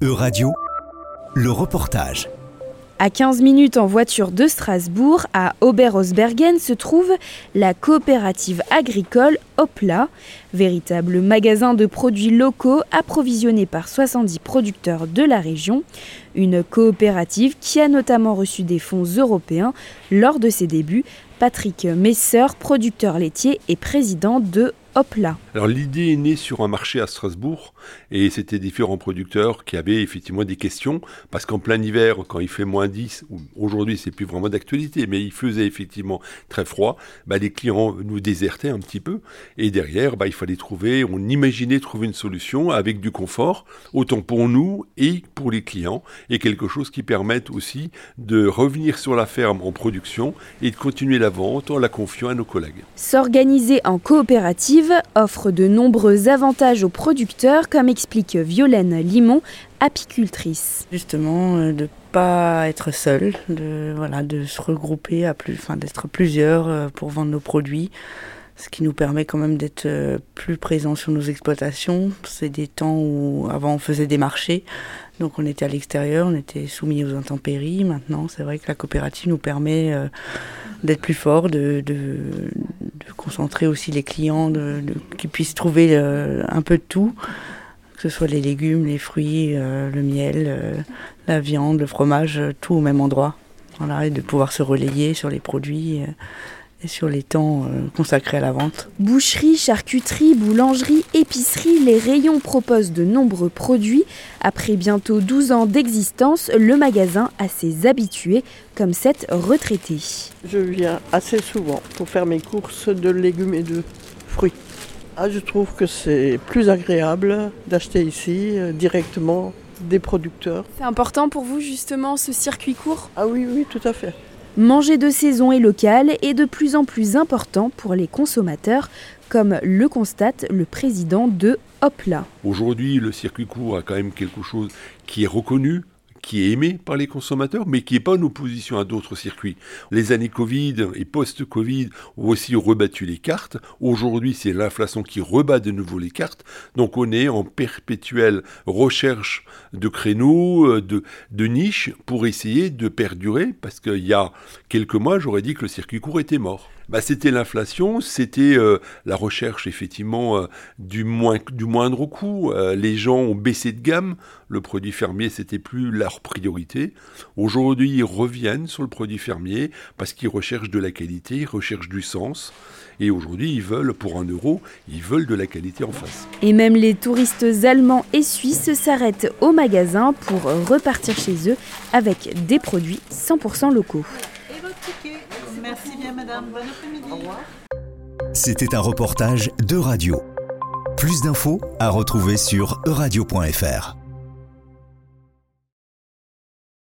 E-Radio, le reportage. À 15 minutes en voiture de Strasbourg, à Oberhausbergen, se trouve la coopérative agricole Opla, véritable magasin de produits locaux approvisionné par 70 producteurs de la région. Une coopérative qui a notamment reçu des fonds européens lors de ses débuts. Patrick Messer, producteur laitier et président de alors l'idée est née sur un marché à Strasbourg et c'était différents producteurs qui avaient effectivement des questions parce qu'en plein hiver, quand il fait moins 10, aujourd'hui c'est plus vraiment d'actualité, mais il faisait effectivement très froid, bah, les clients nous désertaient un petit peu et derrière bah, il fallait trouver, on imaginait trouver une solution avec du confort, autant pour nous et pour les clients et quelque chose qui permette aussi de revenir sur la ferme en production et de continuer la vente en la confiant à nos collègues. S'organiser en coopérative offre de nombreux avantages aux producteurs, comme explique Violaine Limon, apicultrice. Justement, euh, de ne pas être seul, de, voilà, de se regrouper à plus, enfin, d'être plusieurs euh, pour vendre nos produits ce qui nous permet quand même d'être euh, plus présents sur nos exploitations. C'est des temps où avant on faisait des marchés, donc on était à l'extérieur, on était soumis aux intempéries. Maintenant, c'est vrai que la coopérative nous permet d'être plus fort, de, concentrer aussi les clients, de, qu'ils puissent trouver euh, un peu de tout, que ce soit les légumes, les fruits, euh, le miel, euh, la viande, le fromage, tout au même endroit. Voilà, et de pouvoir se relayer sur les produits et sur les temps euh, consacrés à la vente. Boucherie, charcuterie, boulangerie, épicerie, les rayons proposent de nombreux produits. Après bientôt 12 ans d'existence, le magasin a ses habitués, comme cette retraitée. Je viens assez souvent pour faire mes courses de légumes et de fruits. Ah, je trouve que c'est plus agréable d'acheter ici euh, directement des producteurs. C'est important pour vous justement ce circuit court? Ah oui, oui, tout à fait. Manger de saison et local est de plus en plus important pour les consommateurs, comme le constate le président de Hopla. Aujourd'hui, le circuit court a quand même quelque chose qui est reconnu qui est aimé par les consommateurs, mais qui n'est pas en opposition à d'autres circuits. Les années Covid et post-Covid ont aussi rebattu les cartes. Aujourd'hui, c'est l'inflation qui rebat de nouveau les cartes. Donc on est en perpétuelle recherche de créneaux, euh, de, niches pour essayer de perdurer, parce qu'il y a quelques mois, j'aurais dit que le circuit court était mort bah, c'était l'inflation, c'était euh, la recherche effectivement euh, du, moindre coût. Les gens ont baissé de gamme, le produit fermier c'était plus leur priorité. Aujourd'hui ils reviennent sur le produit fermier parce qu'ils recherchent de la qualité, ils recherchent du sens. Et aujourd'hui, ils veulent, pour un euro, ils veulent de la qualité en face. Et même les touristes allemands et suisses s'arrêtent au magasin pour repartir chez eux avec des produits 100% locaux. Merci bien, madame. Bon après-midi. Au revoir. C'était un reportage de radio. Plus d'infos à retrouver sur euradio.fr.